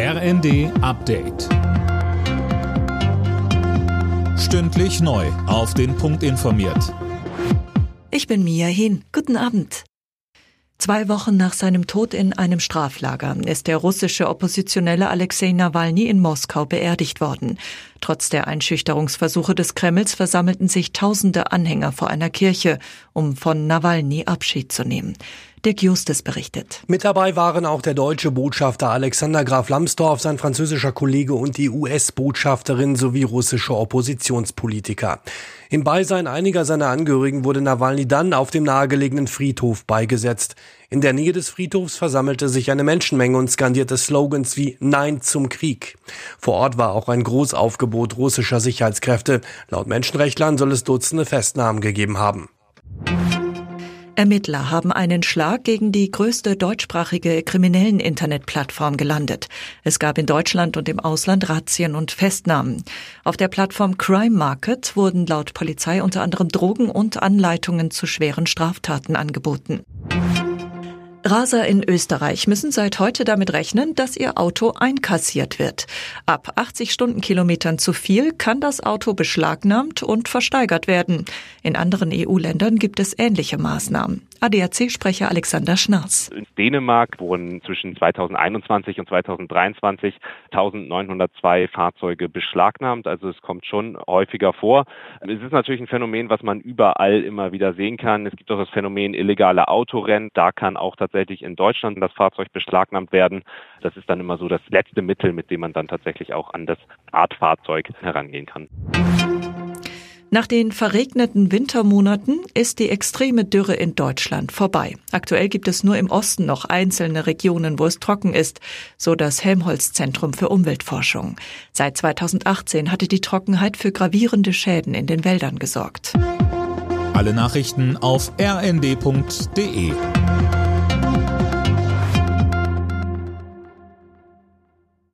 RND Update. Stündlich neu. Auf den Punkt informiert. Ich bin Mia Hin. Guten Abend. Zwei Wochen nach seinem Tod in einem Straflager ist der russische Oppositionelle Alexei Nawalny in Moskau beerdigt worden. Trotz der Einschüchterungsversuche des Kremls versammelten sich tausende Anhänger vor einer Kirche, um von Nawalny Abschied zu nehmen. Dirk Justus berichtet. Mit dabei waren auch der deutsche Botschafter Alexander Graf Lambsdorff, sein französischer Kollege und die US-Botschafterin sowie russische Oppositionspolitiker. Im Beisein einiger seiner Angehörigen wurde Nawalny dann auf dem nahegelegenen Friedhof beigesetzt. In der Nähe des Friedhofs versammelte sich eine Menschenmenge und skandierte Slogans wie Nein zum Krieg. Vor Ort war auch ein Großaufgebot russischer Sicherheitskräfte. Laut Menschenrechtlern soll es Dutzende Festnahmen gegeben haben. Ermittler haben einen Schlag gegen die größte deutschsprachige kriminellen Internetplattform gelandet. Es gab in Deutschland und im Ausland Razzien und Festnahmen. Auf der Plattform Crime Market wurden laut Polizei unter anderem Drogen und Anleitungen zu schweren Straftaten angeboten. Raser in Österreich müssen seit heute damit rechnen, dass ihr Auto einkassiert wird. Ab 80 Stundenkilometern zu viel kann das Auto beschlagnahmt und versteigert werden. In anderen EU-Ländern gibt es ähnliche Maßnahmen. ADAC-Sprecher Alexander Schnarz. In Dänemark wurden zwischen 2021 und 2023 1902 Fahrzeuge beschlagnahmt. Also es kommt schon häufiger vor. Es ist natürlich ein Phänomen, was man überall immer wieder sehen kann. Es gibt auch das Phänomen illegale Autorennen. Da kann auch tatsächlich in Deutschland das Fahrzeug beschlagnahmt werden. Das ist dann immer so das letzte Mittel, mit dem man dann tatsächlich auch an das Artfahrzeug herangehen kann. Nach den verregneten Wintermonaten ist die extreme Dürre in Deutschland vorbei. Aktuell gibt es nur im Osten noch einzelne Regionen, wo es trocken ist, so das Helmholtz Zentrum für Umweltforschung. Seit 2018 hatte die Trockenheit für gravierende Schäden in den Wäldern gesorgt. Alle Nachrichten auf rnd.de